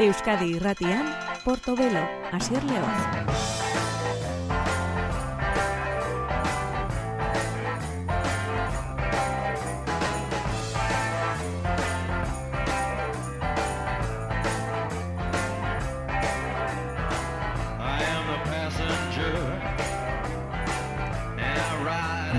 Euskadi Irratian, Portobelo, Asier León.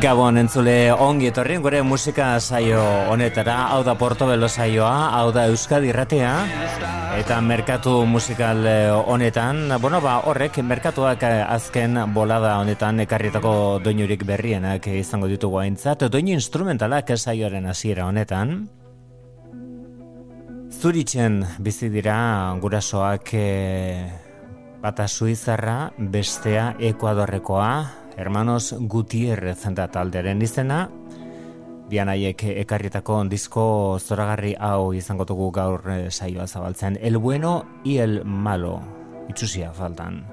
Gabon entzule ongi etorri gure musika saio honetara, hau da Portobelo saioa, hau da Euskadi Irratea eta merkatu musikal eh, honetan, bueno, ba, horrek merkatuak eh, azken bolada honetan ekarrietako doinurik berrienak izango ditugu aintzat, doinu instrumentalak saioaren hasiera honetan. Zuritzen bizi dira gurasoak e, bata Suizarra, bestea Ekuadorrekoa, Hermanos Gutierrez da taldearen izena, bian haiek ekarrietako disko zoragarri hau izango dugu gaur eh, saioa zabaltzen. El bueno y el malo, itxusia faltan.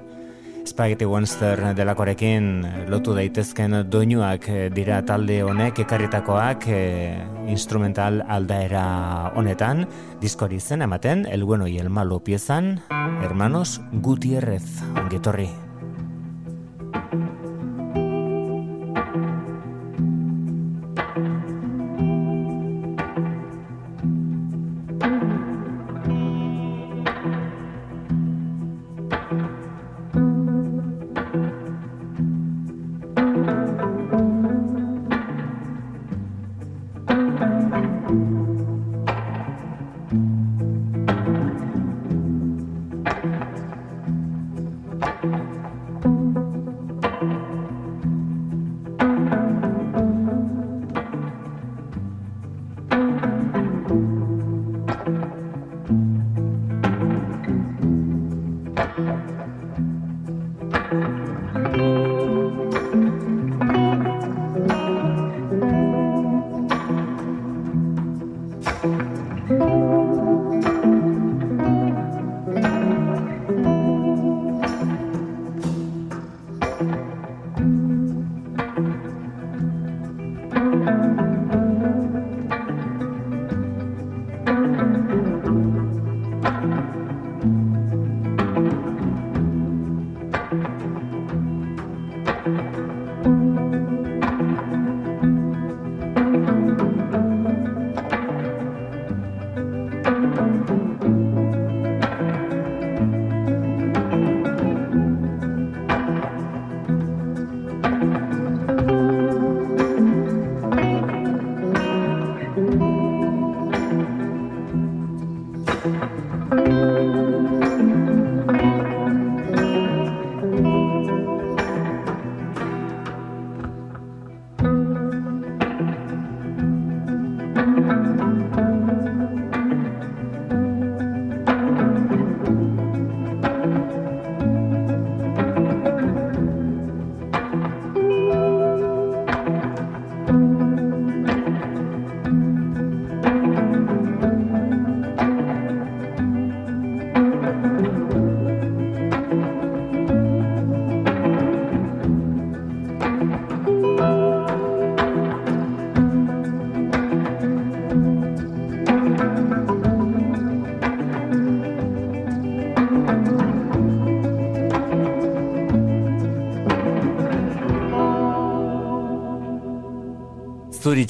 Spaghetti Wonster delakorekin lotu daitezken doinuak dira talde honek ekarritakoak e, instrumental aldaera honetan diskori zen ematen El bueno y el malo piezan Hermanos Gutierrez ongetorri.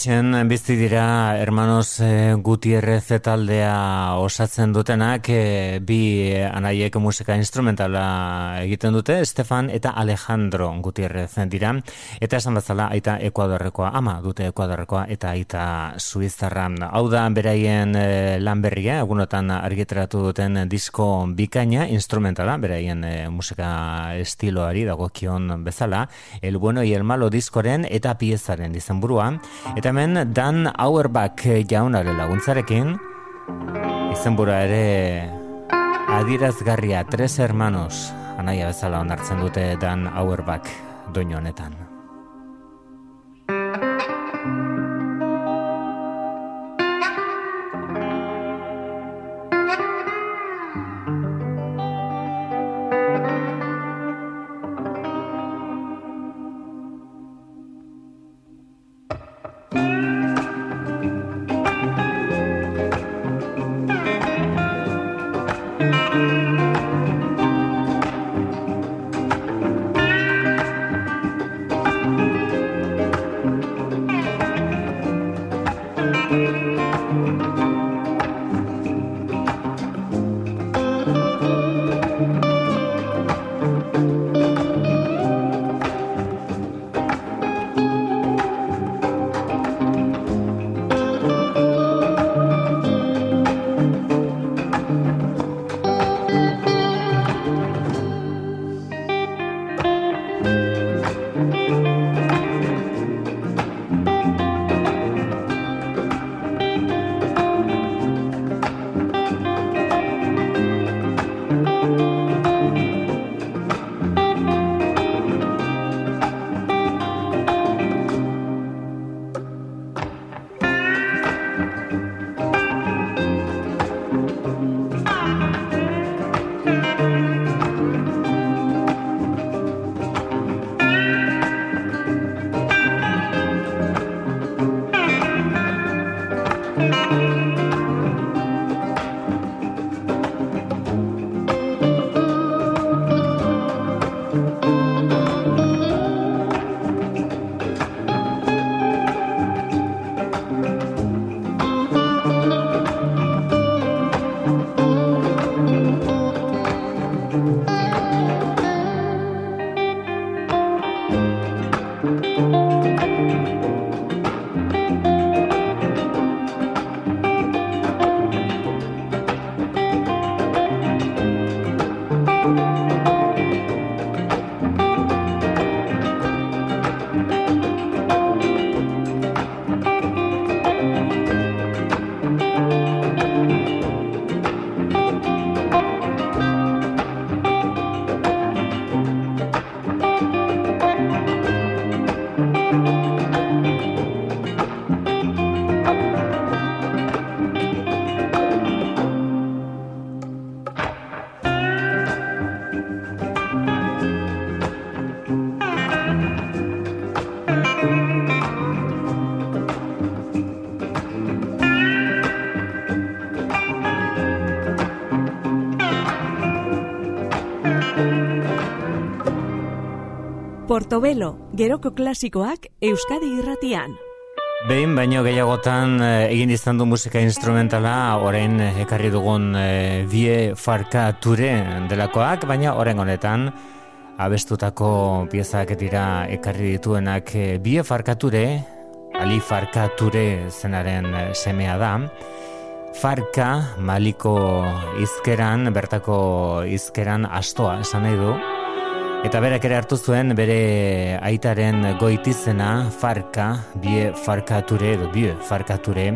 Zuritzen bizti dira hermanos e, Gutierrez taldea osatzen dutenak e, bi anaiek musika instrumentala egiten dute Stefan eta Alejandro Gutierrez dira. Eta esan bazala aita Ekuadorrekoa ama dute Ekuadorrekoa eta aita Suizarra. Hau da beraien e, lan berria egunotan argitratu duten disko bikaina instrumentala beraien musika estiloari dagokion bezala el bueno y el malo diskoren eta piezaren izenburua. Eta hemen Dan Auerbach jaunare laguntzarekin izenbura ere adirazgarria tres hermanos anaia bezala onartzen dute Dan Auerbach doinu honetan. Portobelo, geroko klasikoak Euskadi irratian. Behin baino gehiagotan eh, egin izan du musika instrumentala, orain ekarri dugun e, bie farka ture delakoak, baina orain honetan abestutako piezak dira ekarri dituenak e, bie farkature, ali farkature zenaren semea da, farka maliko izkeran, bertako izkeran astoa esan nahi du, Eta berak ere hartu zuen bere aitaren goitizena farka, bie farkature edo bie farkature.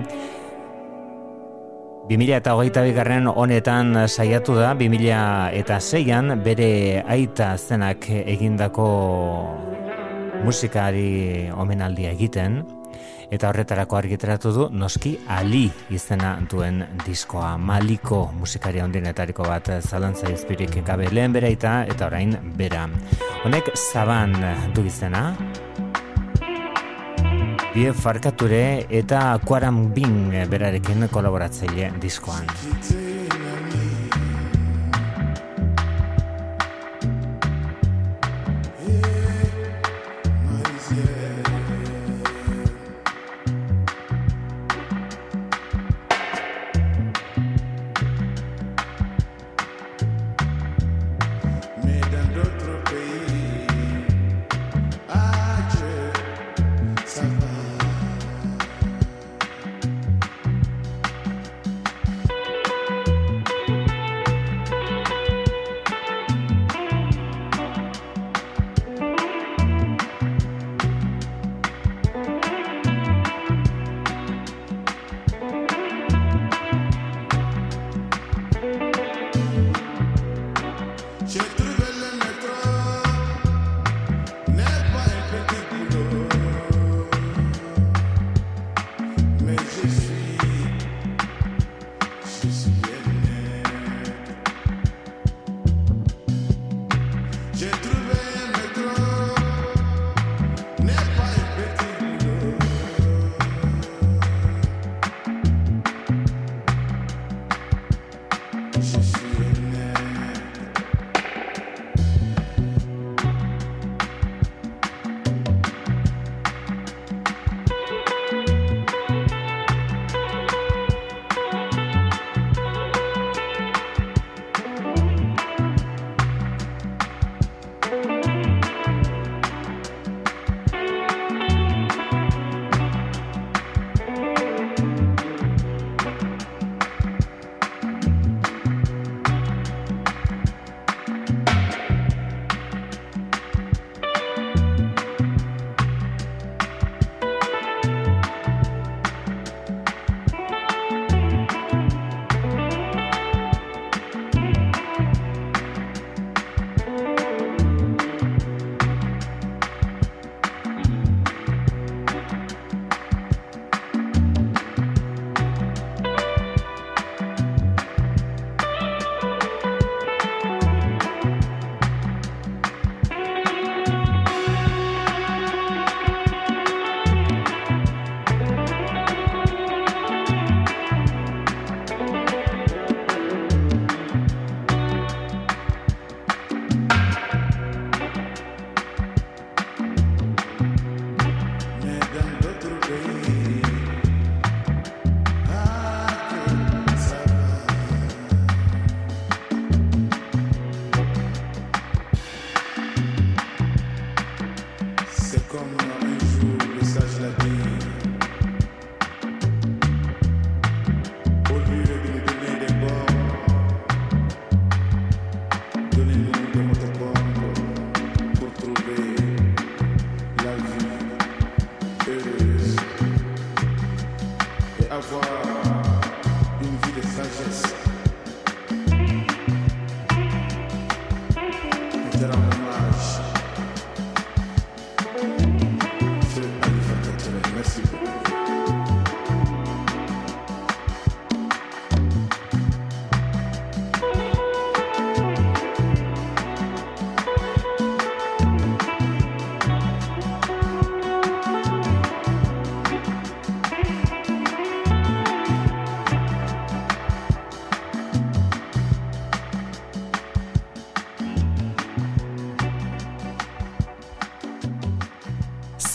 2000 eta bigarren honetan saiatu da, 2000 eta zeian bere aita zenak egindako musikari omenaldia egiten eta horretarako argitaratu du noski Ali izena duen diskoa Maliko musikaria ondinetariko bat zalantza izpirik gabe lehen bera eta orain bera. Honek zaban du izena Bie farkature eta kuaram bing berarekin kolaboratzaile diskoan.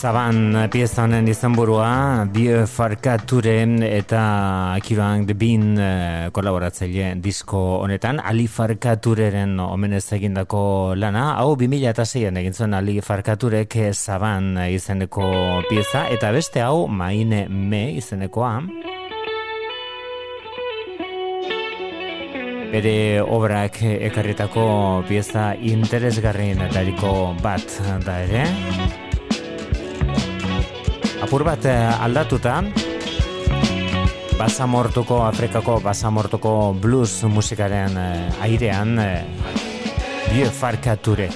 Zaban pieza honen izenburua Bio Farkaturen eta Akiban The Bean eh, kolaboratzaile disko honetan. Ali Farkatureren omenez egindako lana. Hau 2006an egin zuen Ali Farkaturek Zaban izeneko pieza. Eta beste hau Maine Me izenekoa. Bere obrak ekarritako pieza interesgarrien bat da ere apur bat eh, aldatuta basamortuko Afrikako basamortuko blues musikaren eh, airean eh, biofarkature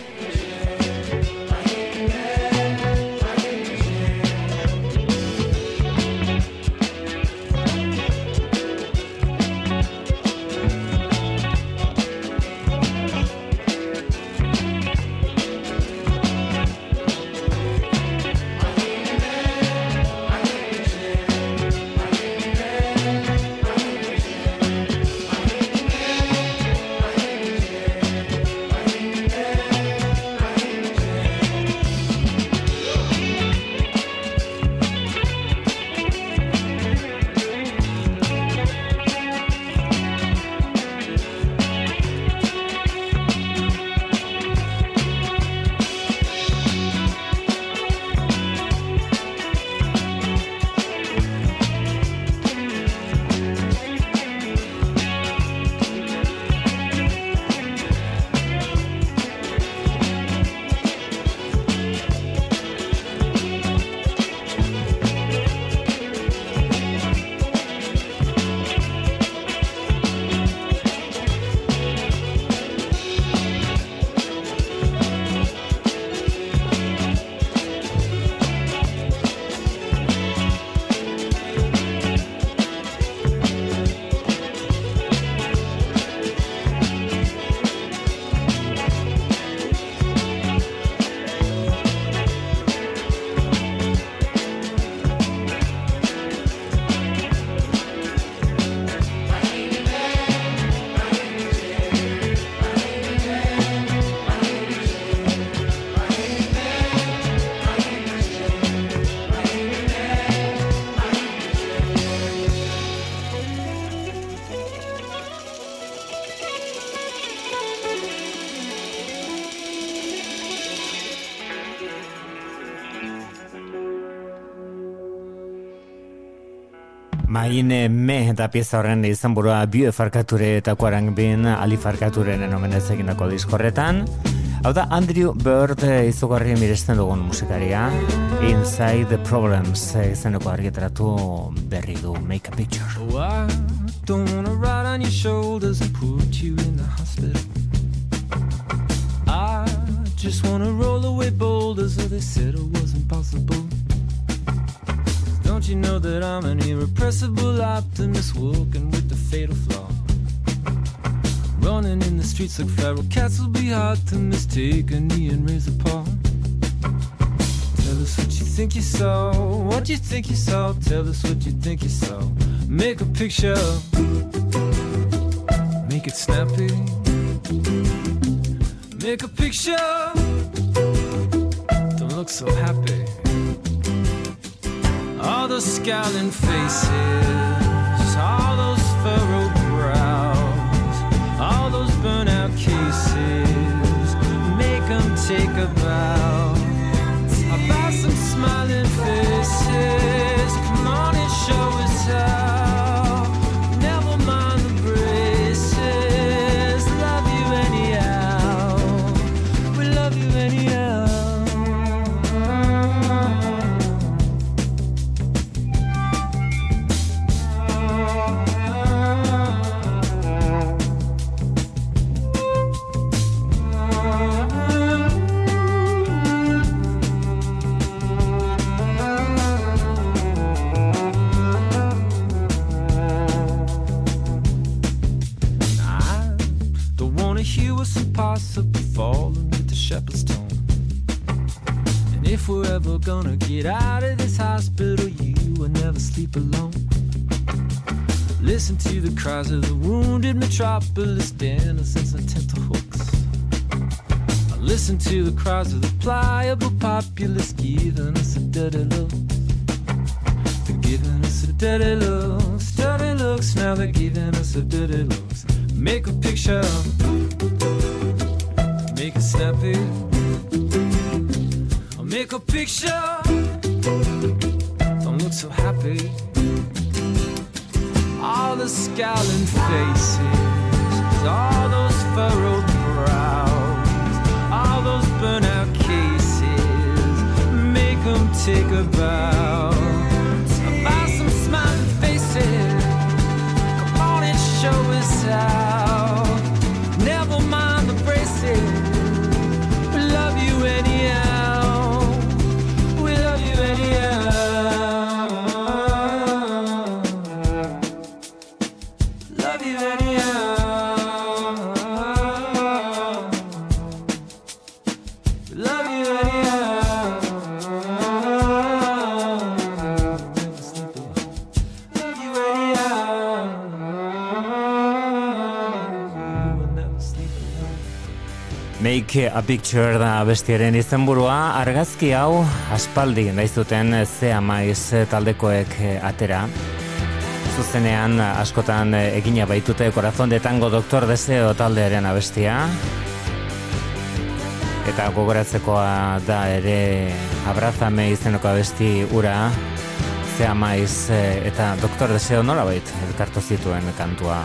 eta pieza horren izan burua bio farkature eta kuarang bin ali farkaturen enomenez egindako diskorretan. Hau da Andrew Bird izugarri miresten dugun musikaria. Inside the Problems izeneko argitaratu berri du Make a Picture. Oh, I don't wanna ride on your shoulders and put you in the hospital. I just wanna roll away boulders so they said it. Don't you know that I'm an irrepressible optimist walking with the fatal flaw? Running in the streets like feral cats will be hard to mistake a knee and raise a paw. Tell us what you think you saw, what you think you saw. Tell us what you think you saw. Make a picture, make it snappy. Make a picture, don't look so happy all those scowling faces, all those furrowed brows, all those burnout cases, make them take a bow. Gonna get out of this hospital, you will never sleep alone. Listen to the cries of the wounded metropolis, denizens and tenterhooks. Listen to the cries of the pliable populace, giving us a dirty look. Picture da bestiaren izenburua, argazki hau aspaldi naiz duten ze amaiz taldekoek eh, atera. Zuzenean askotan egina baitute Corazón de Tango Doktor Deseo taldearen abestia. Eta gogoratzekoa da ere Abrazame izeneko abesti ura, ze amaiz eh, eta Doktor Deseo nolabait elkartu zituen kantua.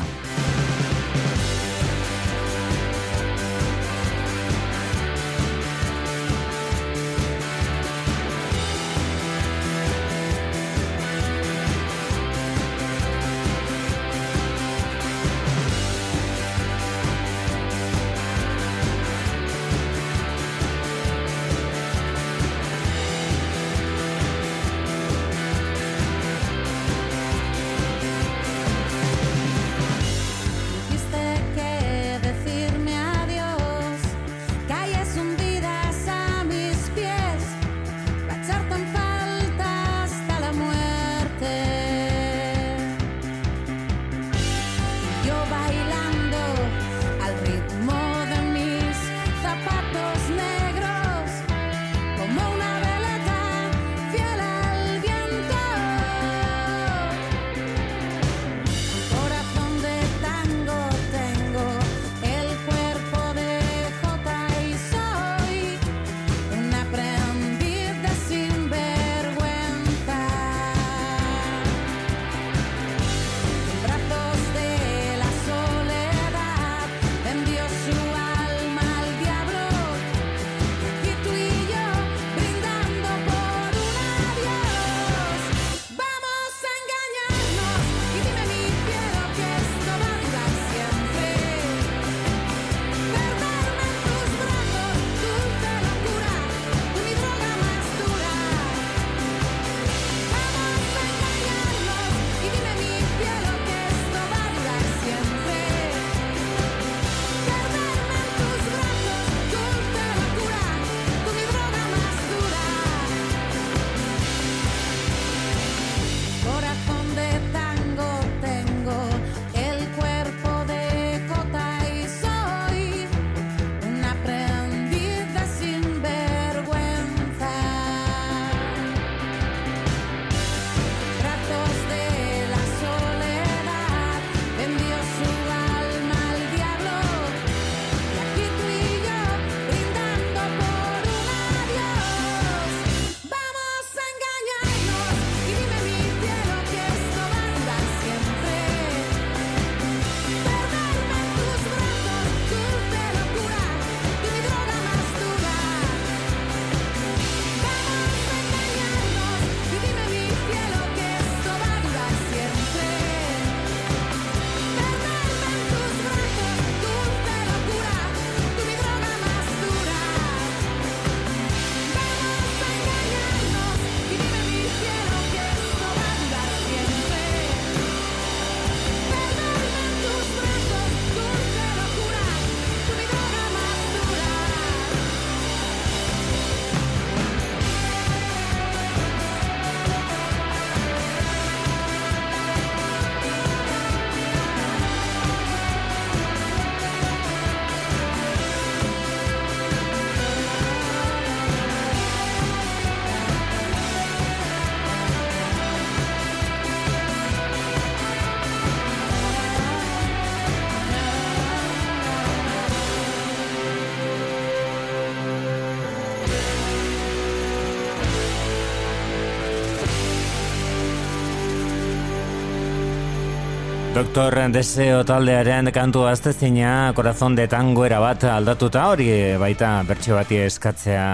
Doktor Deseo taldearen kantu aztezina Corazon de Tango bat aldatuta hori baita bertsio bati eskatzea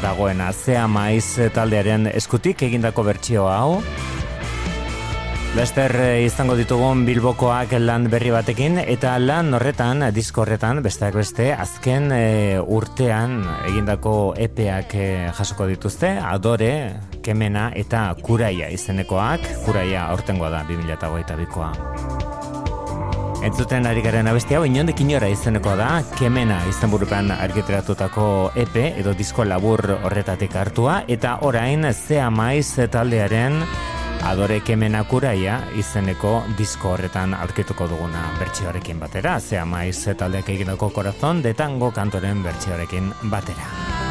dagoena. Zea Maiz taldearen eskutik egindako bertsio hau Lester eh, izango ditugun Bilbokoak lan berri batekin eta lan horretan, disko horretan, besteak beste, azken e, urtean egindako epeak e, jasoko dituzte, adore, kemena eta kuraia izenekoak, kuraia aurtengoa da 2008 bikoa. Entzuten ari garen abesti hau, inondik inora izeneko da, kemena izen burupen argiteratutako epe edo disko labur horretatik hartua, eta orain zea maiz taldearen Adore kemena kuraia izeneko disko horretan aurkituko duguna bertsioarekin batera, zea maiz taldeak egindako korazon detango kantoren bertsioarekin batera.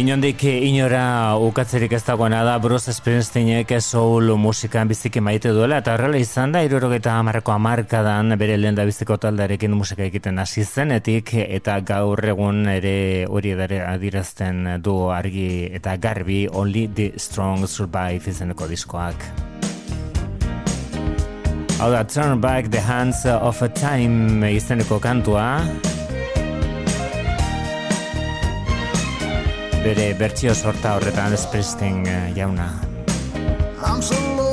Inondik inora ukatzerik ez dagoena da Bruce Springsteenek soul musikan biziki maite duela eta horrela izan da irurogeta amarreko amarkadan bere lehen da biziko taldarekin musika egiten hasi zenetik eta gaur egun ere hori edare adirazten du argi eta garbi Only the Strong Survive izeneko diskoak. Hau da, Turn Back the Hands of a Time izeneko kantua, bere bertsio sorta horretan ez eh, jauna. I'm so.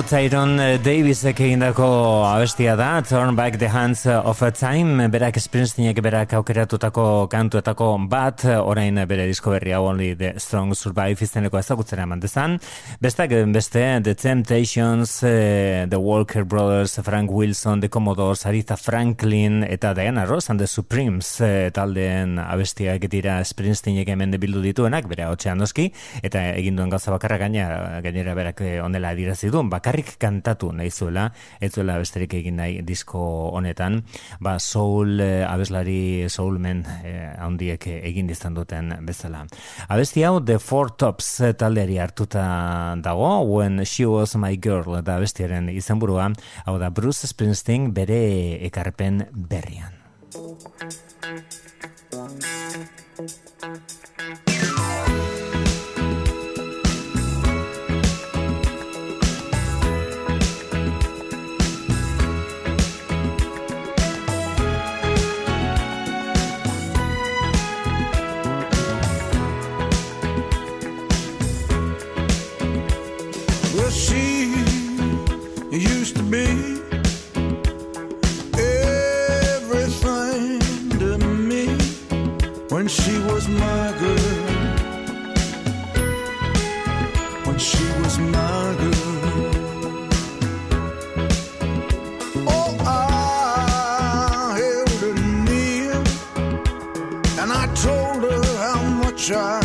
Tyron Davisek egindako abestia da, Turn Back the Hands of a Time, berak Springsteenek berak aukeratutako kantuetako bat, orain bere disko berri hau only The Strong Survive izteneko ezagutzera eman dezan. Bestak beste, The Temptations, uh, The Walker Brothers, Frank Wilson, The Commodores, Aretha Franklin, eta Diana Ross and The Supremes taldeen abestiak dira Springsteenek hemen bildu dituenak, bere hau noski, eta eginduen gauza bakarra gaina, gainera berak onela adirazidun, bakarrik kantatu nahi zuela, ez zuela besterik egin nahi disko honetan, ba soul eh, abeslari soulmen eh, handiek egin dizan duten bezala. Abesti hau The Four Tops taldeari hartuta dago, When She Was My Girl da abestiaren izenburua, hau da Bruce Springsteen bere ekarpen berrian. when she was my girl. When she was my girl. Oh, I held her near and I told her how much I.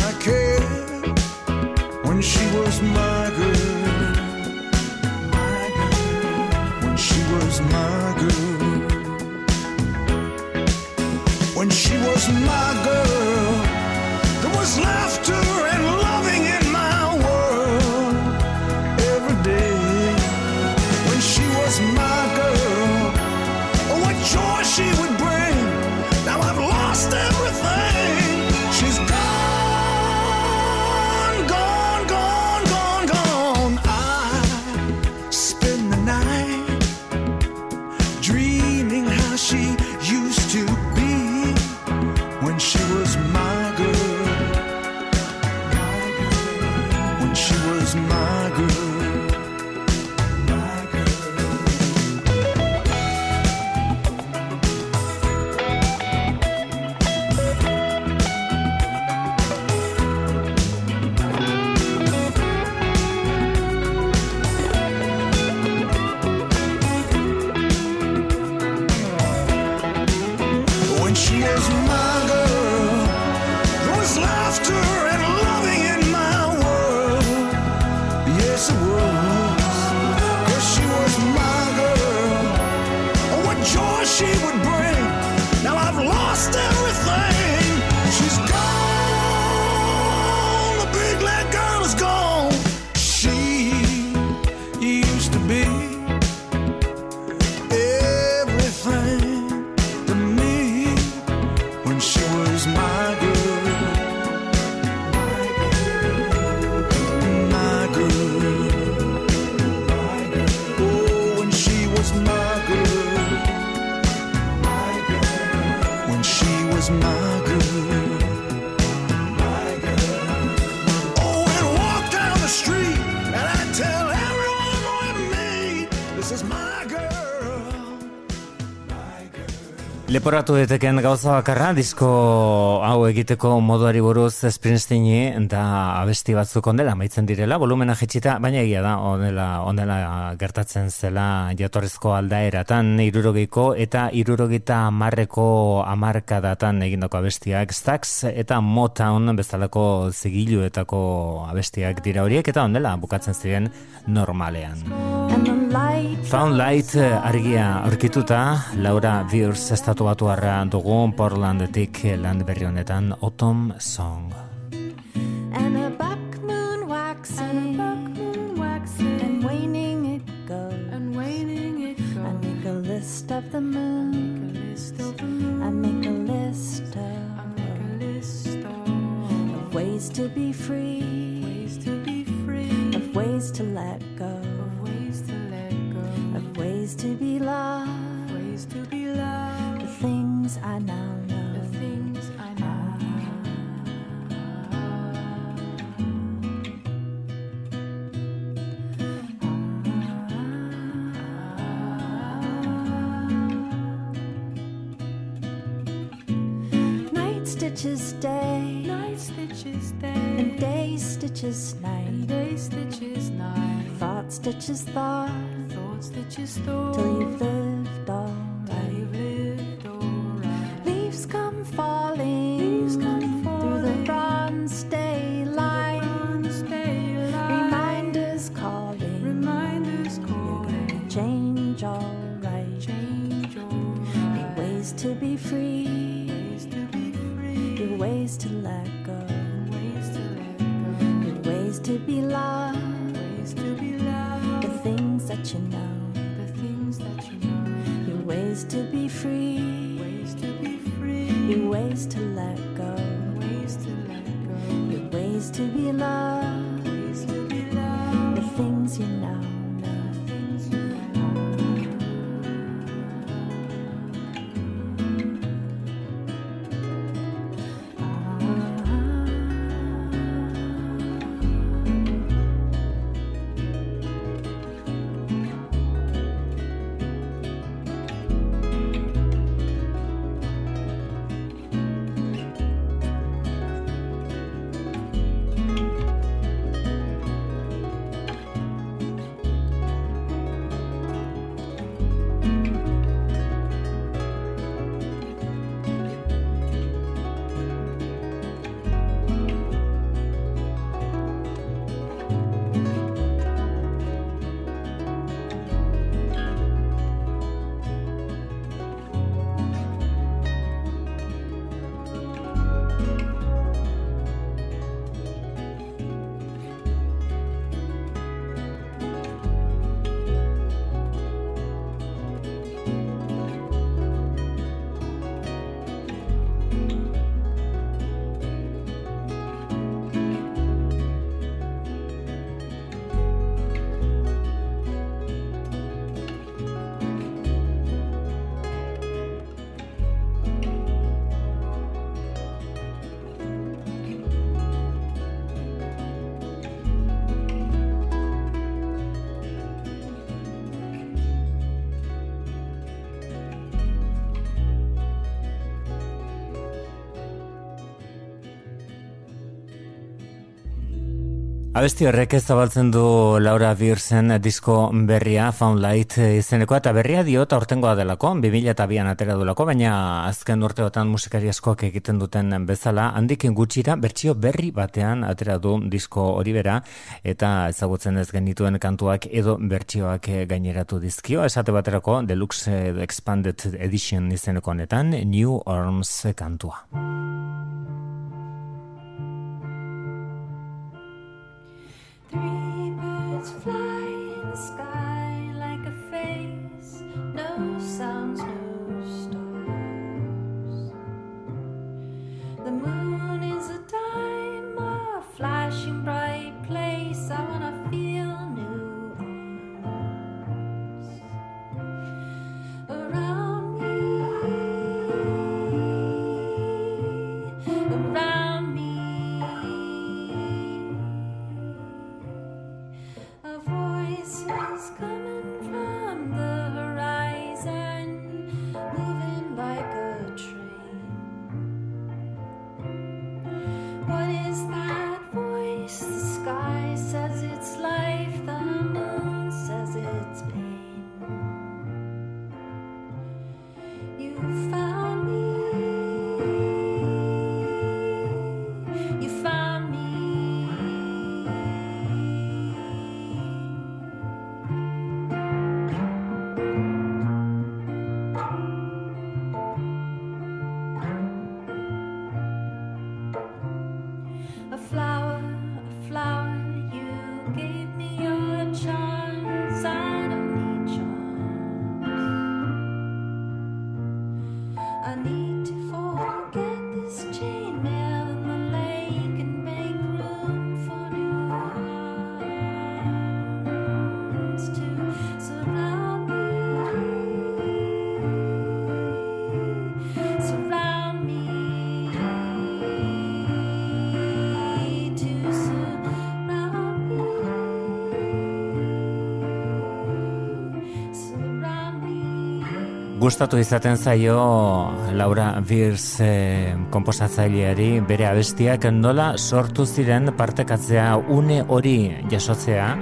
Leporatu deteken gauza bakarra, disko hau egiteko moduari buruz Springsteeni da abesti batzuk ondela, maitzen direla, volumena jetxita, baina egia da, ondela, ondela gertatzen zela jatorrizko aldaeratan, irurogeiko eta irurogeita amarreko amarkadatan egindako abestiak, Stax eta Motown bezalako zigiluetako abestiak dira horiek, eta ondela bukatzen ziren normalean. And Found Light eh, argia aurkituta, Laura Viers estatu batu dugu Portlandetik land berri honetan Autumn Song. and a buck moon waxing, and waning it goes, and waning it goes. I make a list of the moon, list of the moon. I make a list I make a list of of ways to be free, ways to be free, of ways to let go, ways to be loved, ways to be loved. the things I now know, The things I know. Night stitches day, Night stitches day, and day stitches and night. day stitches night. Thought stitches thought, that you stole. Till you Abesti horrek zabaltzen du Laura Birsen disko berria, Found Light izeneko, eta berria diota aurtengoa delako, 2002an atera dulako, baina azken urteotan musikari askoak egiten duten bezala, handik gutxira bertsio berri batean atera du disko hori bera, eta ezagutzen ez genituen kantuak edo bertsioak gaineratu dizkio, esate baterako Deluxe Expanded Edition izeneko honetan, New Arms kantua. Me. Gustatu izaten zaio Laura Birs eh, komposatzaileari bere abestiak nola sortu ziren partekatzea une hori jasotzea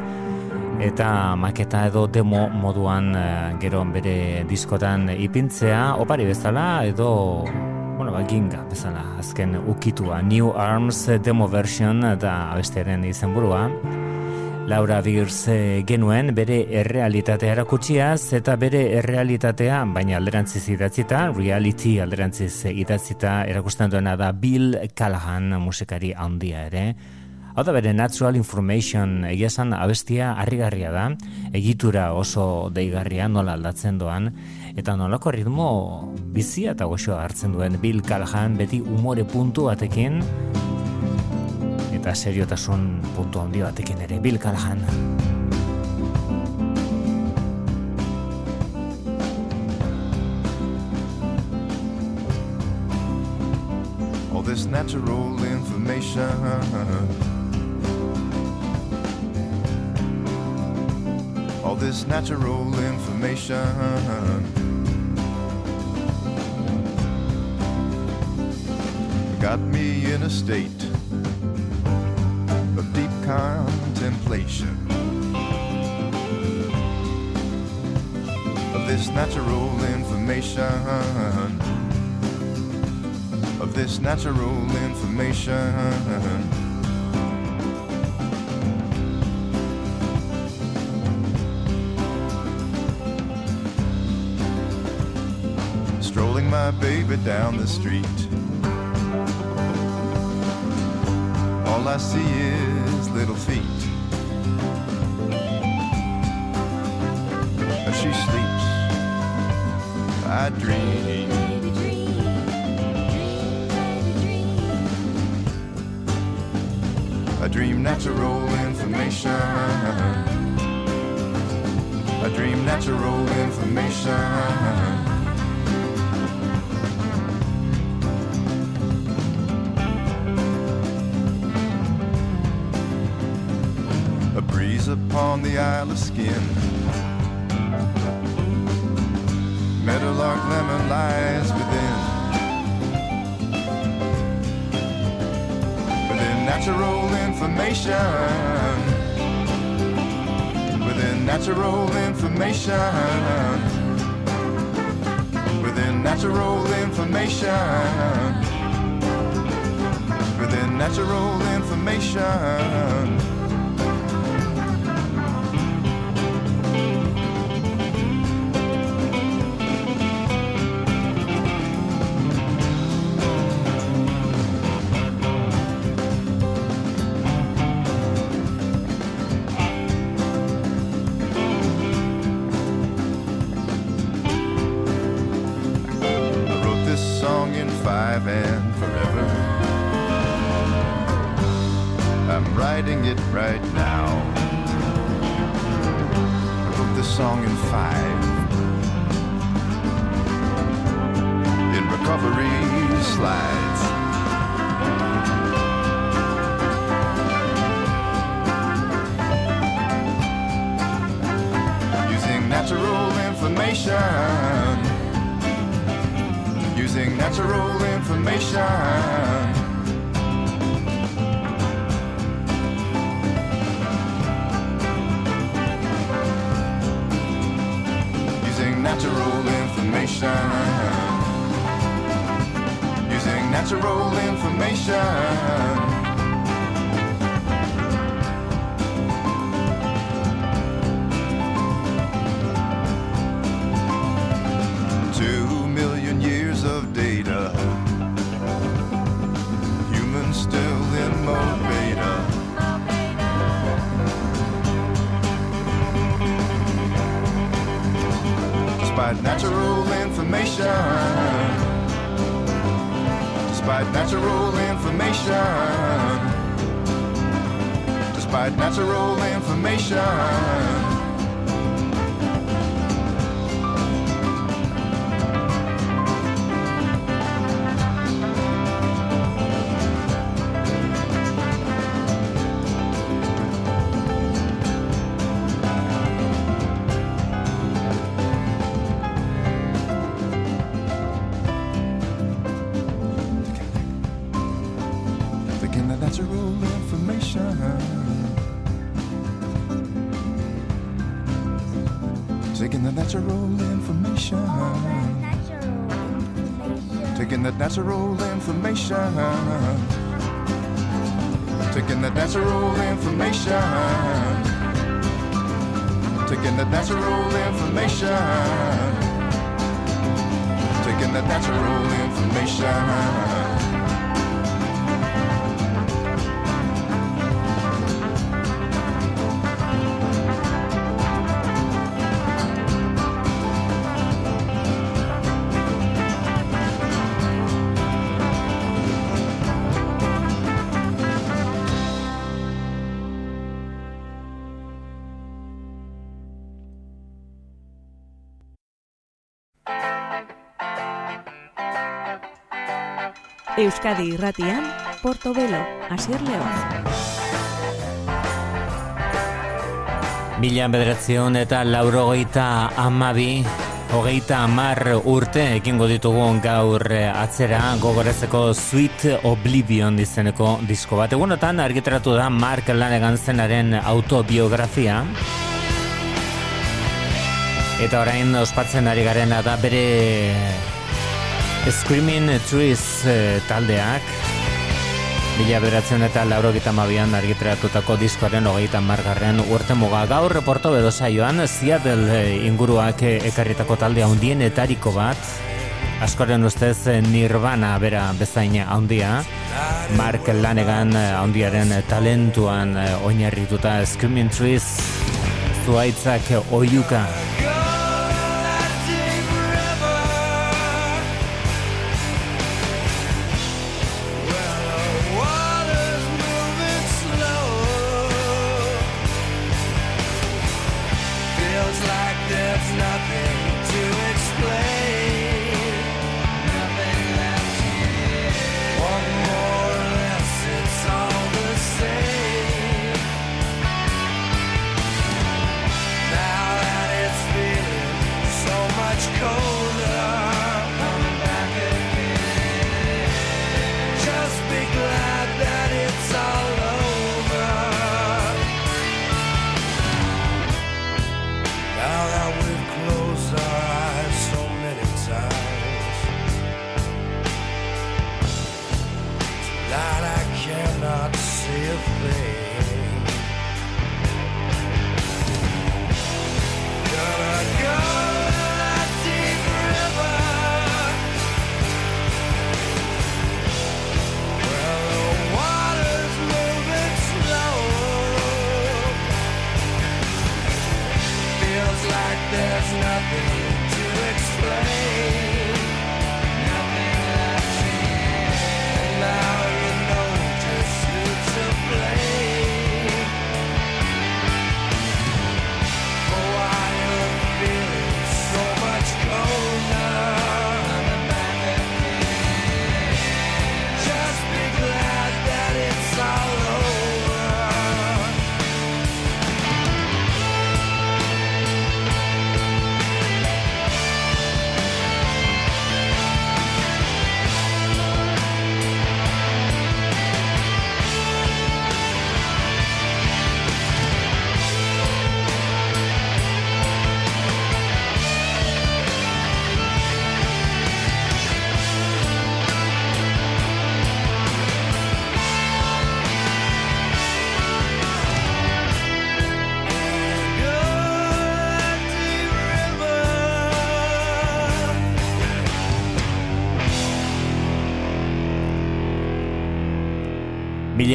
eta maketa edo demo moduan eh, gero bere diskotan ipintzea. Opari bezala edo bueno, ba, ginga bezala azken ukitua. New Arms demo version eta abestiaren izenburua Laura Birs eh, genuen bere errealitatea erakutsiaz eta bere errealitatea, baina alderantziz idatzita, reality alderantziz idatzita erakusten duena da Bill Callahan musikari handia ere. Hau da bere Natural Information egia esan abestia harrigarria da, egitura oso deigarria nola aldatzen doan, eta nolako ritmo bizia eta goxoa hartzen duen Bill Callahan beti umore puntu batekin, eta seriotasun puntu handi batekin ere Bill Callahan. all this natural information. All this natural information. Got me in a state contemplation of this natural information of this natural information. Strolling my baby down the street. All I see is feet. As she sleeps, I dream. Baby dream, dream, baby dream. I dream natural information. I dream natural information. Upon the Isle of Skin. Meadowlark lemon lies within. Within natural information. Within natural information. Within natural information. Within natural information. Despite natural information. Despite natural information. Despite natural information. Euskadi irratian, Portobelo, Asier León. Mila bederatzion eta laurogeita amabi, hogeita amar urte ekingo ditugun gaur eh, atzera gogoratzeko Sweet Oblivion izeneko disko bat. Egunotan argitaratu da Mark Lanegan zenaren autobiografia. Eta orain ospatzen ari garena da bere Screaming Trees eh, taldeak. Mila beratzen eta lauro mabian argiteratutako diskoaren hogeita margarren urte muga. Gaur reporto bedo saioan Seattle eh, inguruak eh, ekarritako talde handienetariko bat. Askoren ustez eh, Nirvana bera bezain handia. Mark Lanegan handiaren talentuan oinarrituta Screaming Trees zuaitzak oiuka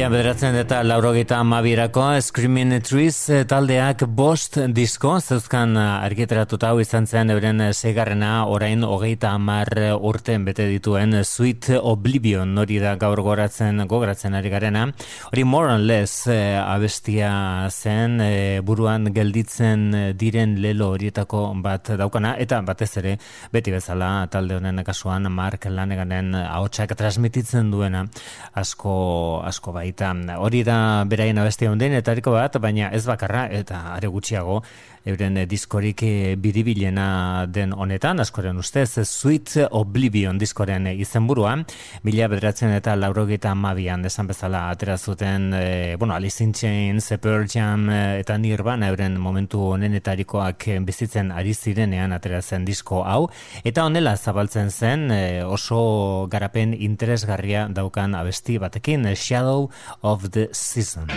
Mila bederatzen eta laurogeita amabirako Screaming Trees eh, taldeak bost disko zeuzkan eh, argiteratuta hau izan zen euren eh, segarrena orain hogeita amar urten bete dituen Sweet Oblivion. Hori da gaur goratzen gogratzen ari garena. Hori more or less abestia zen buruan gelditzen diren lelo horietako bat daukana. Eta batez ere beti bezala talde honen kasuan Mark Laneganen ahotsak transmititzen duena. Asko asko baita. Hori da beraien abestia honden etariko bat, baina ez bakarra eta are gutxiago euren eh, diskorik eh, biribilena den honetan, askoren ustez, Sweet Oblivion diskoren eh, izenburua, mila bederatzen eta laurogeita mabian esan bezala atera zuten, e, bueno, Alice in Chains, Pearl Jam eta Nirvana euren momentu honenetarikoak bizitzen ari zirenean atera zen disko hau, eta honela zabaltzen zen eh, oso garapen interesgarria daukan abesti batekin, Shadow of the Season.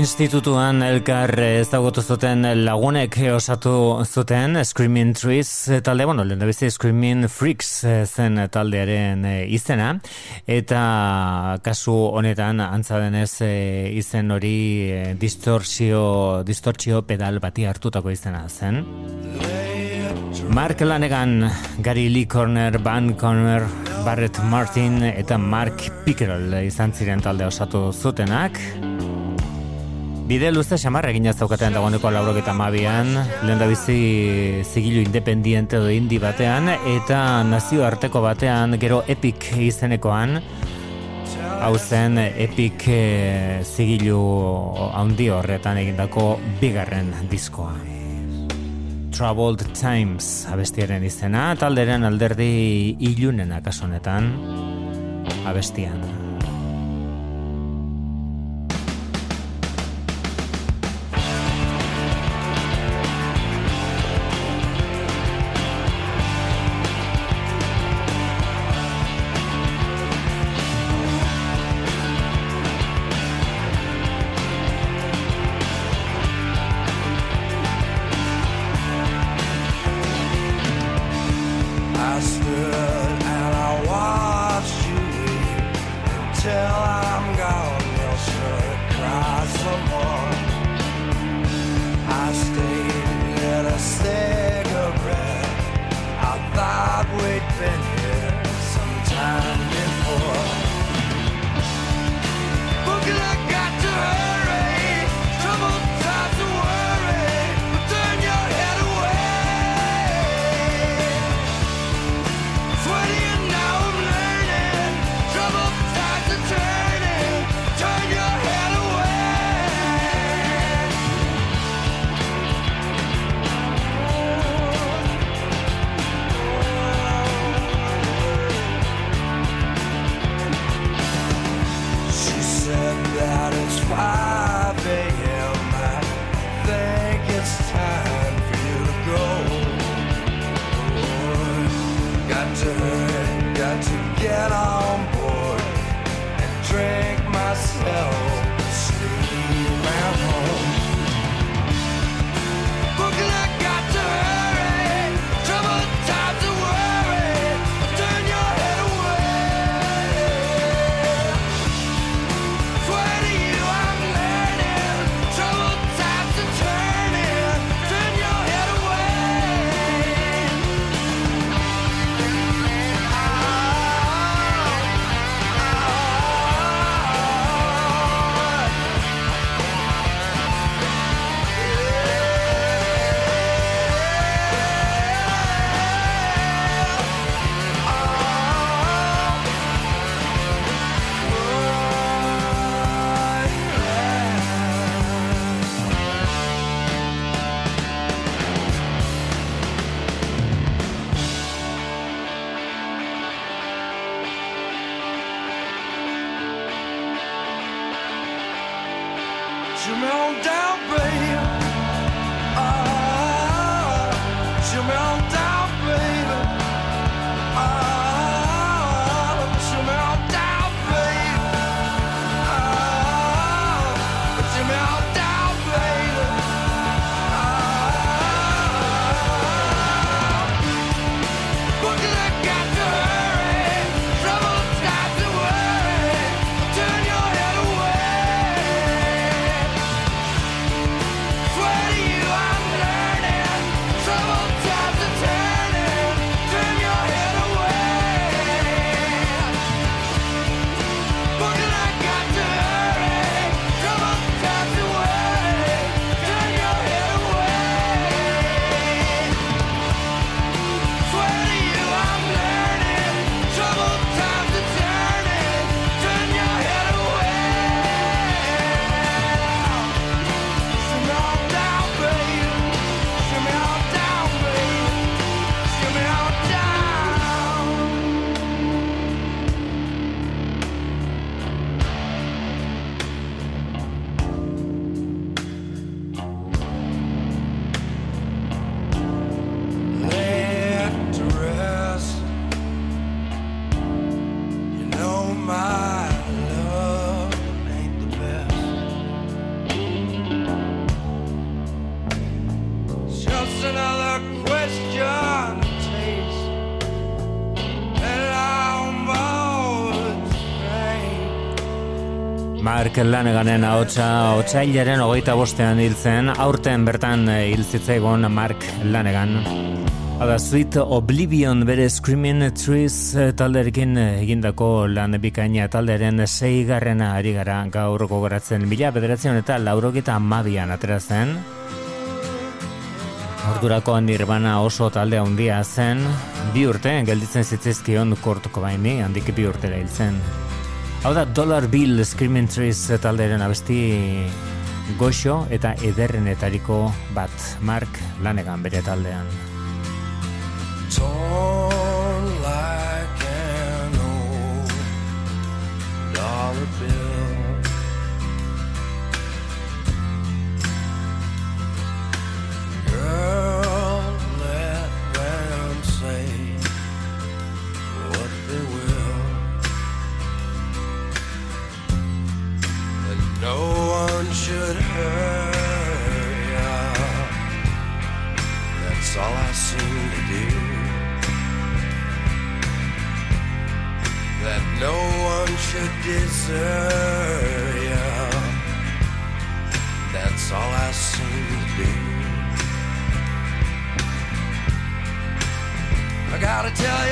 Institutuan elkar ezagutu zuten lagunek osatu zuten Screaming Trees talde, bueno, lehen bizi Screaming Freaks zen taldearen izena, eta kasu honetan antza denez eh, izen hori eh, distortzio, distortzio pedal bati hartutako izena zen. Mark Lanegan, Gary Lee Corner, Van Corner, Barrett Martin eta Mark Pickerel izan ziren talde osatu zutenak. Bide luze xamar egin ez daukatean dagoeneko laurok mabian, lehen da bizi zigilu independiente edo indi batean, eta nazio arteko batean gero epic izenekoan, hau zen epic e, zigilu handi horretan egindako bigarren diskoa. Troubled Times abestiaren izena, talderen alderdi ilunena kasonetan abestian. To get on board and drink myself sleep at home. Mark Laneganen ahotsa otsailaren hogeita bostean hiltzen, aurten bertan eh, hil Mark Lanegan. Hada Sweet Oblivion bere Screaming Trees eh, talderekin eh, egindako lan bikaina taldearen seigarrena ari gara gaur gogoratzen mila bederatzen eta laurogeta amabian atera zen. Ordurako Nirvana oso talde handia zen, bi urte gelditzen zitzizkion Kurt Cobaini handik bi urtera hil zen. Hau da Dollar Bill Screaming Trees taldearen abesti goxo eta ederrenetariko bat Mark Lanegan bere taldean. That's all I seem to do. I gotta tell ya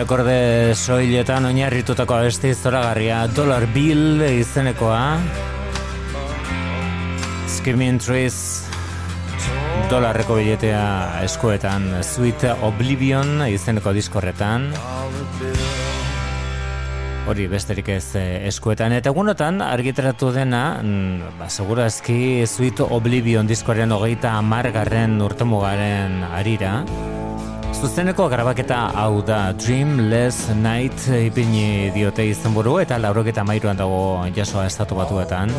akorde soiletan oinarritutako abesti zoragarria. Dollar Bill izenekoa. Screaming Trees dolarreko biletea eskuetan. Sweet Oblivion izeneko diskorretan hori besterik ez eh, eskuetan. Eta egunotan argitaratu dena mm, ba, segurazki Sweet Oblivion diskoaren hogeita amargarren urtemugaren arira zuzeneko grabaketa hau da Dreamless Night ipini diote izan eta laurok eta mairuan dago jasoa estatu batuetan.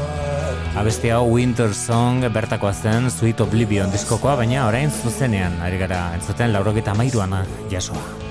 Abestia Winter Song bertakoa zen Sweet Oblivion diskokoa baina orain zuzenean ari gara entzuten laurok eta mairuan jasoa.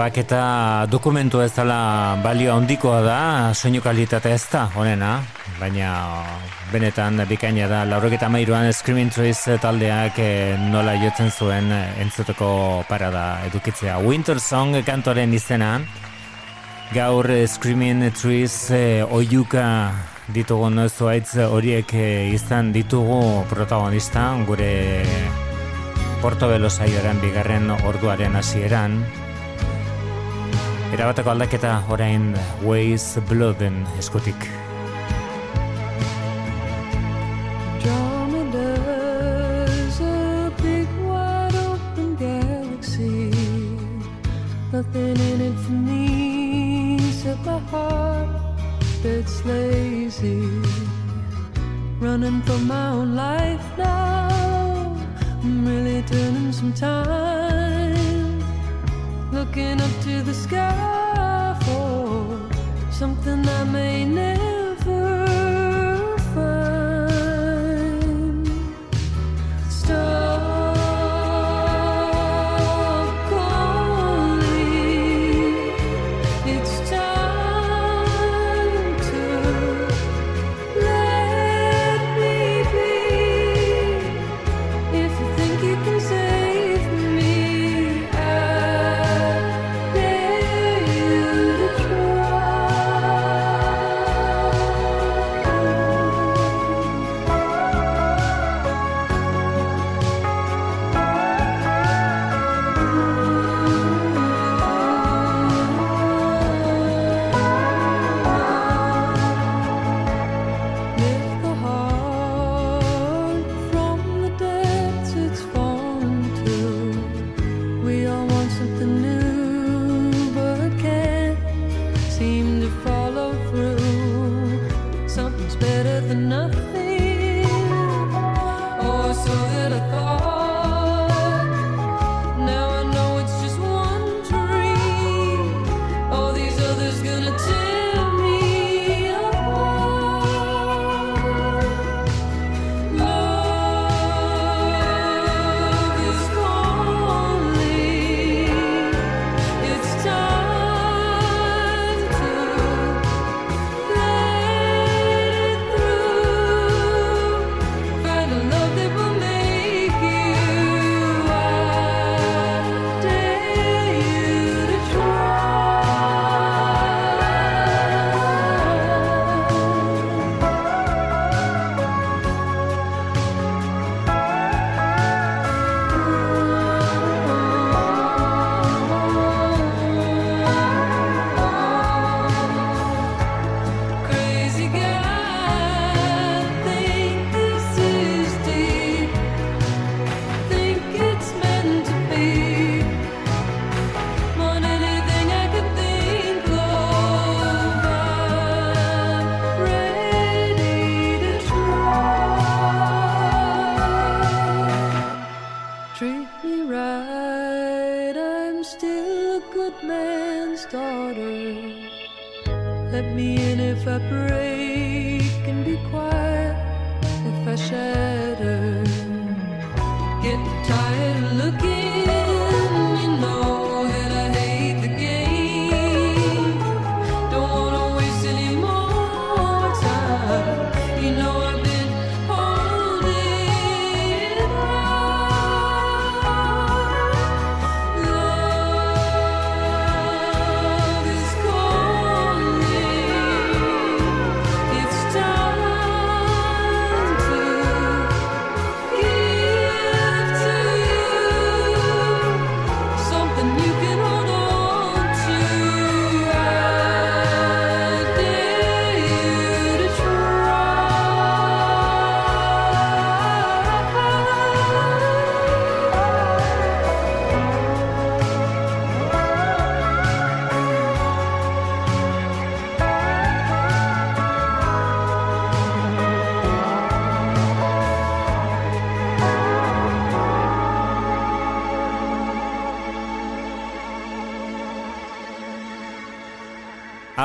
grabaketa dokumentu ez dela balio handikoa da, soinu kalitatea ez da, honena, baina oh, benetan bikaina da, laurogeta mairuan Screaming Trees taldeak eh, nola jotzen zuen eh, entzuteko parada edukitzea. Winter Song kantoren izena, gaur eh, Screaming Trees eh, oiuka ditugu noizu aitz horiek izan ditugu protagonista gure Portobelo saioaren bigarren orduaren hasieran. Erabatako aldaketa orain Ways Blooden eskutik.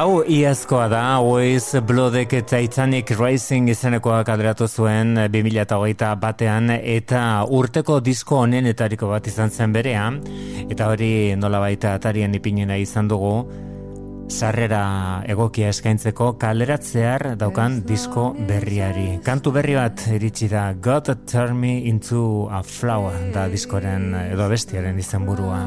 hau iazkoa da, Waze Bloodek Titanic Rising izenekoak aderatu zuen eh, 2008 batean eta urteko disko honenetariko bat izan zen berea eta hori nola baita atarian ipinena izan dugu sarrera egokia eskaintzeko kaleratzear daukan disko berriari. Kantu berri bat iritsi da God Turn Me Into a Flower da diskoren edo bestiaren izenburua.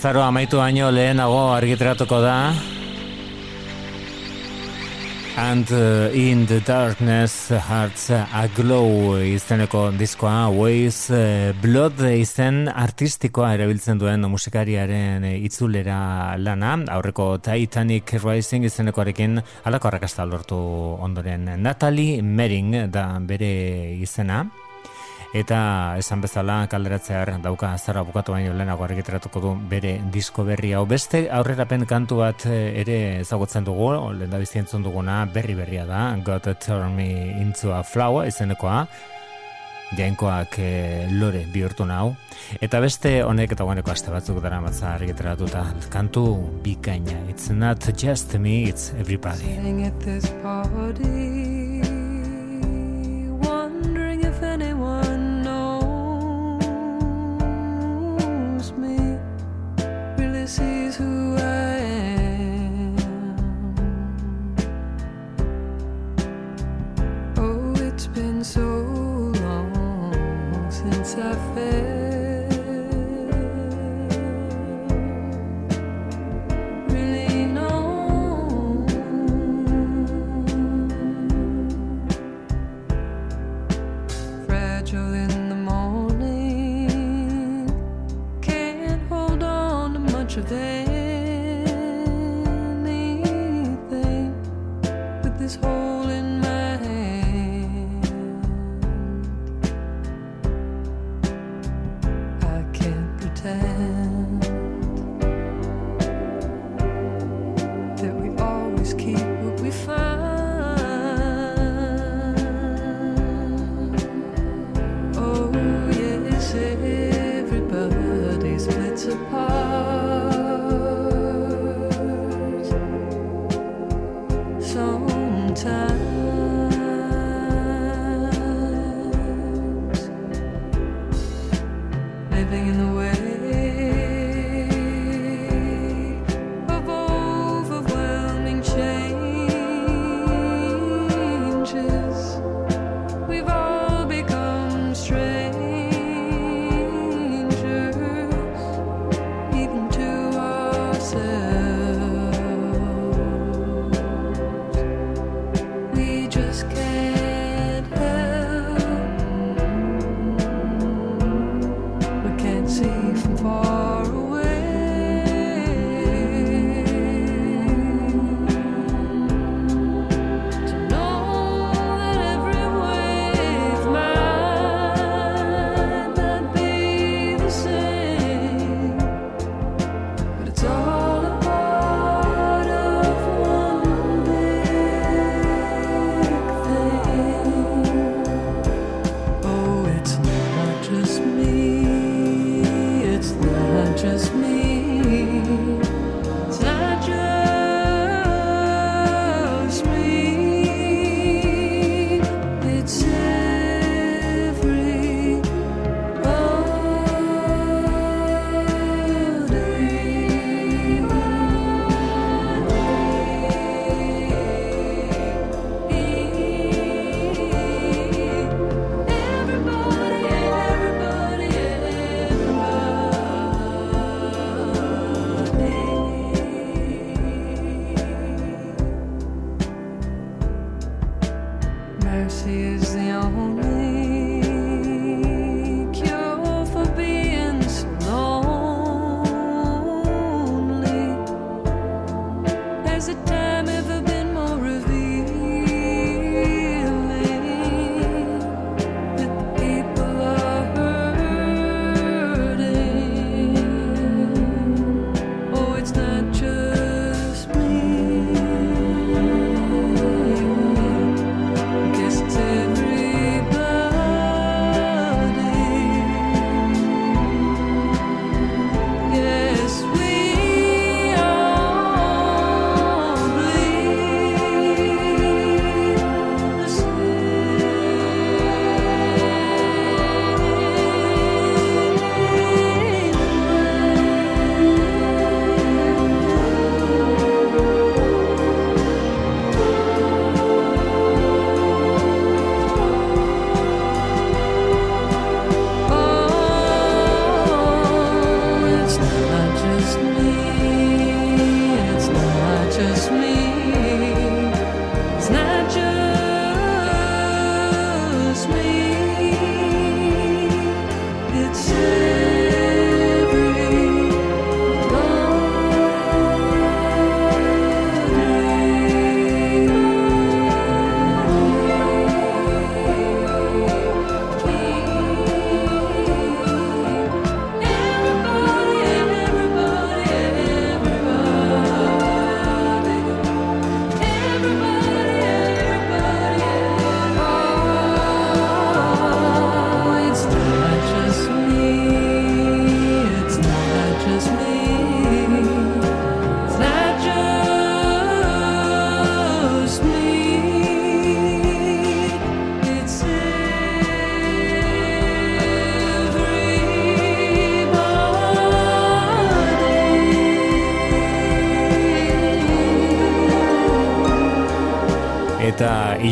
Azaro amaitu baino lehenago argitaratuko da. And uh, in the darkness hearts aglow izeneko diskoa Ways uh, Blood izen artistikoa erabiltzen duen musikariaren itzulera lana. Aurreko Titanic Rising izenekoarekin alako arrakasta lortu ondoren. Natalie Mering da bere izena Eta esan bezala kalderatzear dauka azara bukatu baino lehenago argitaratuko du bere disko berri hau. Beste aurrerapen kantu bat eh, ere ezagutzen dugu, lehen da entzun duguna berri berria da, Got to Turn Me Into a Flower izenekoa, jainkoak e, lore bihurtu nau. Eta beste honek eta guaneko aste batzuk dara matza argitaratuta kantu bikaina. It's not just me, it's everybody.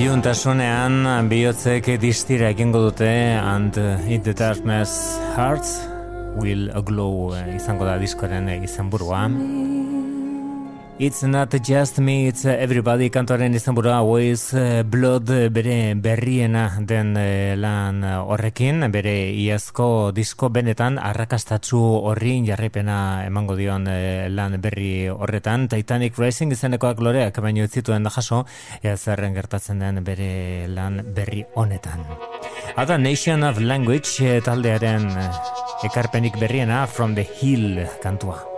Iluntasunean bihotzek distira egingo dute and in the darkness hearts will glow eh, izango da diskoren izenburua. It's not just me, it's everybody kantoren izenburua with eh, blood bere berriena den eh, lan horrekin, bere iazko disko benetan arrakastatzu horri jarripena emango dion lan berri horretan. Titanic Racing izenekoak loreak baino ez zituen da jaso, zerren gertatzen den bere lan berri honetan. Hau da Nation of Language eh, taldearen eh, ekarpenik berriena From the Hill kantua.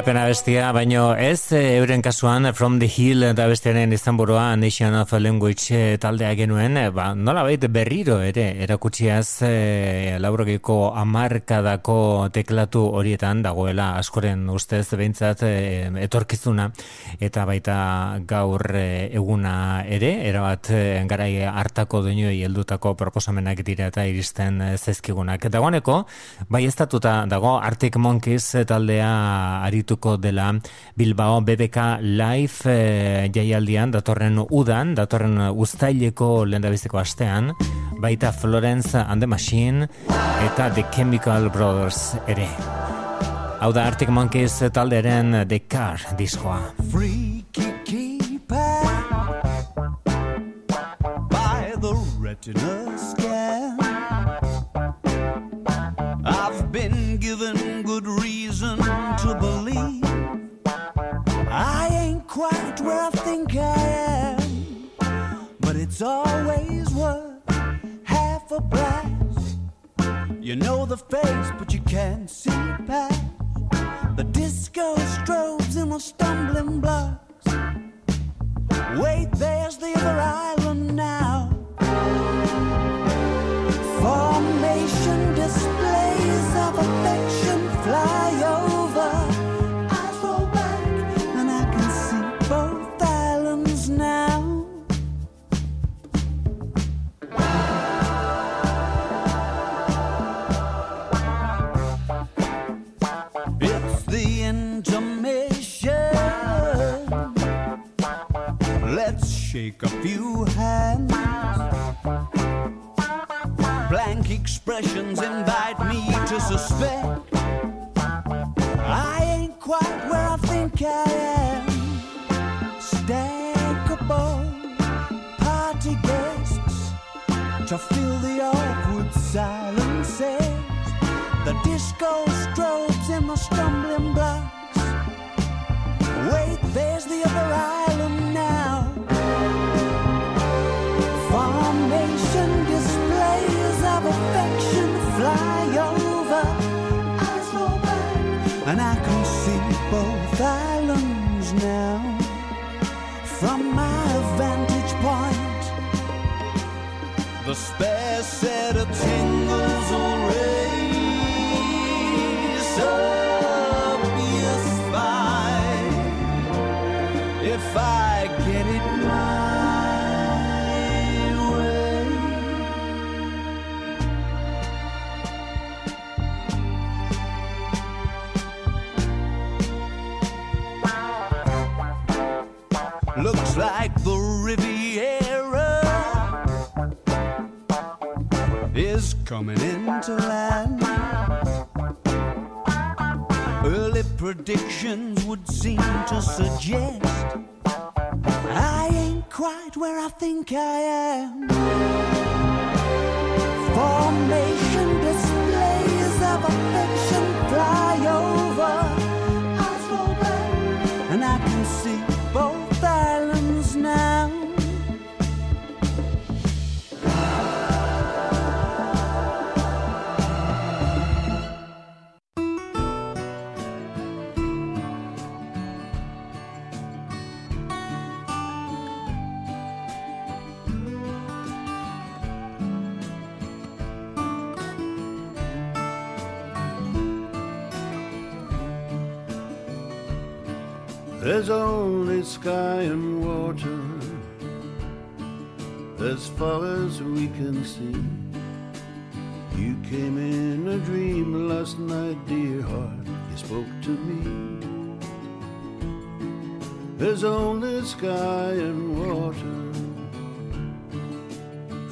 Aurrerapena bestia, baino ez eh, euren kasuan From the Hill eta bestiaren izenburua Nation of Language eh, taldea genuen, eh, ba, nola baita berriro ere, erakutsiaz e, laurogeiko amarkadako teklatu horietan dagoela askoren ustez behintzat e, etorkizuna eta baita gaur e, eguna ere, erabat e, garai hartako doinoi heldutako proposamenak dira eta iristen zezkigunak. Dagoeneko, bai ez dago Arctic Monkeys taldea arituko dela Bilbao BBK Live e, jaialdian datorren udan, datorren uztaileko lehendabiziko astean, baita Florence and the Machine eta The Chemical Brothers ere. Hau da Arctic Monkeys talderen The Car diskoa. freaky always worth half a blast. You know the face, but you can't see past the disco strobes and the stumbling blocks. Wait, there's the other island shake a few hands. Blank expressions invite me to suspect I ain't quite where I think I am. Stackable party guests to fill the awkward silences. The disco strobes and my stumbling blocks. Wait, there's the other island coming into land. Early predictions would seem to suggest I ain't quite where I think I am. See. You came in a dream last night, dear heart. You spoke to me. There's only sky and water,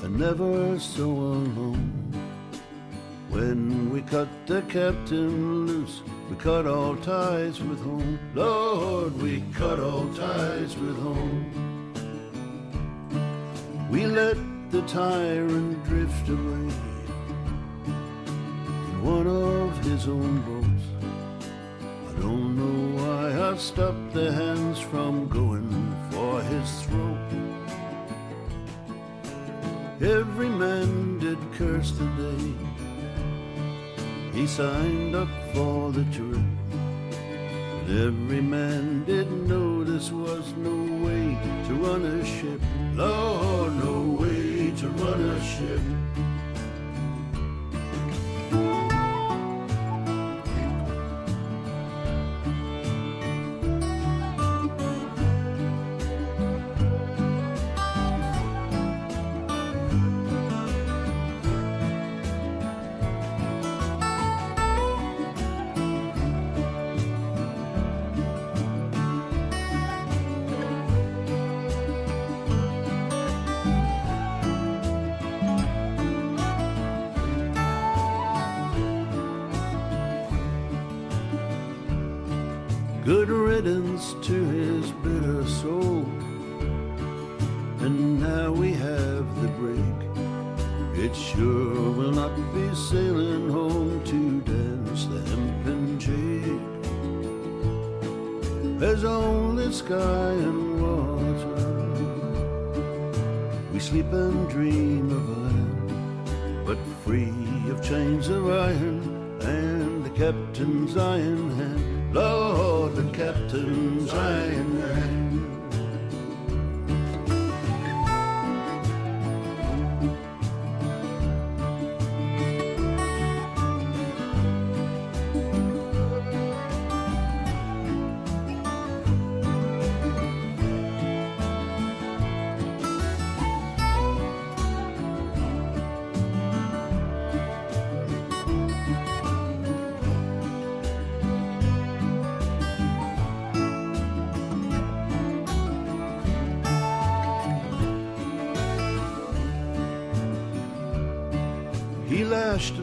and never so alone. When we cut the captain loose, we cut all ties with home. Lord, we cut all ties with home. We let the tyrant drift away in one of his own boats. I don't know why I stopped the hands from going for his throat. Every man did curse the day he signed up for the trip. But every man did know this was no way to run a ship. Lord, no way to run a ship.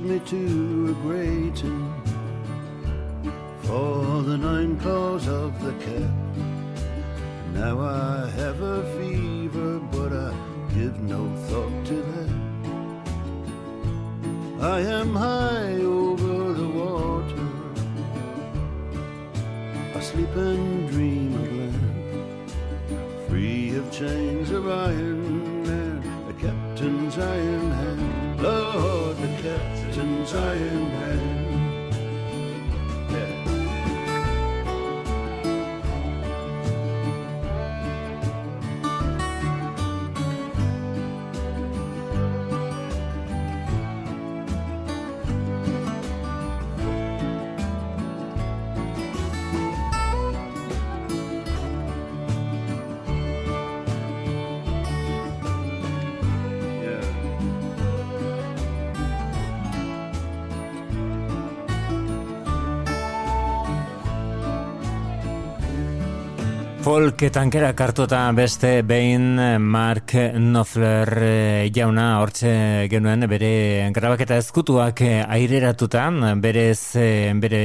Me to a grating for the nine claws of the cat. Now I have a fever, but I give no thought to that. I am high I am Folk tankera kartuta beste behin Mark Knopfler eh, jauna hortxe genuen bere grabaketa ezkutuak eh, aireratutan, berez eh, bere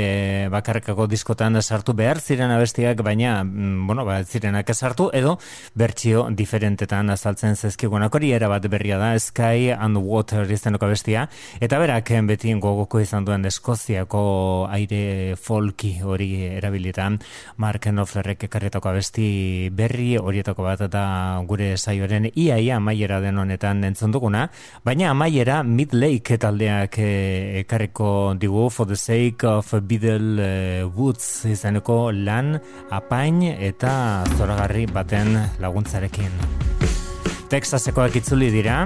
bakarkako diskotan sartu behar ziren abestiak, baina mm, bueno, ba, zirenak sartu edo bertsio diferentetan azaltzen zezkigunak. Hori erabat berria da Sky and Water izeneko abestia. Eta berak beti gogoko izan duen Eskoziako aire folki hori erabilitan Mark Knopflerrek ekarretako abesti berri horietako bat da gure saioaren iaia amaiera den honetan entzun duguna, baina amaiera Mid Lake taldeak eh, ekarriko digu For the Sake of Biddle eh, Woods izaneko lan apain eta zoragarri baten laguntzarekin. Texasekoak itzuli dira,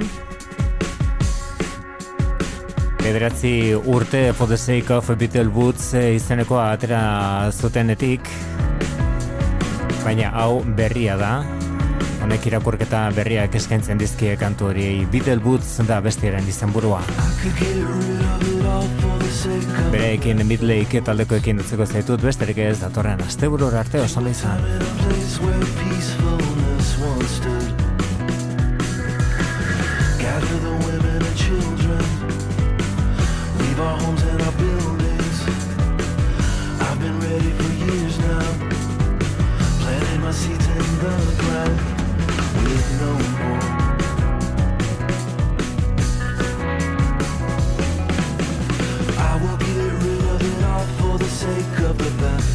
Bederatzi urte For the Sake of Beatle Woods eh, izeneko atera zutenetik baina hau berria da. Honek irakurketa berriak eskaintzen dizkie kantu hori Beatle Woods da bestiaren izenburua. Bereekin Midlake taldekoekin dutzeko zaitut besterik ez datorren asteburura arte oso izan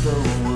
the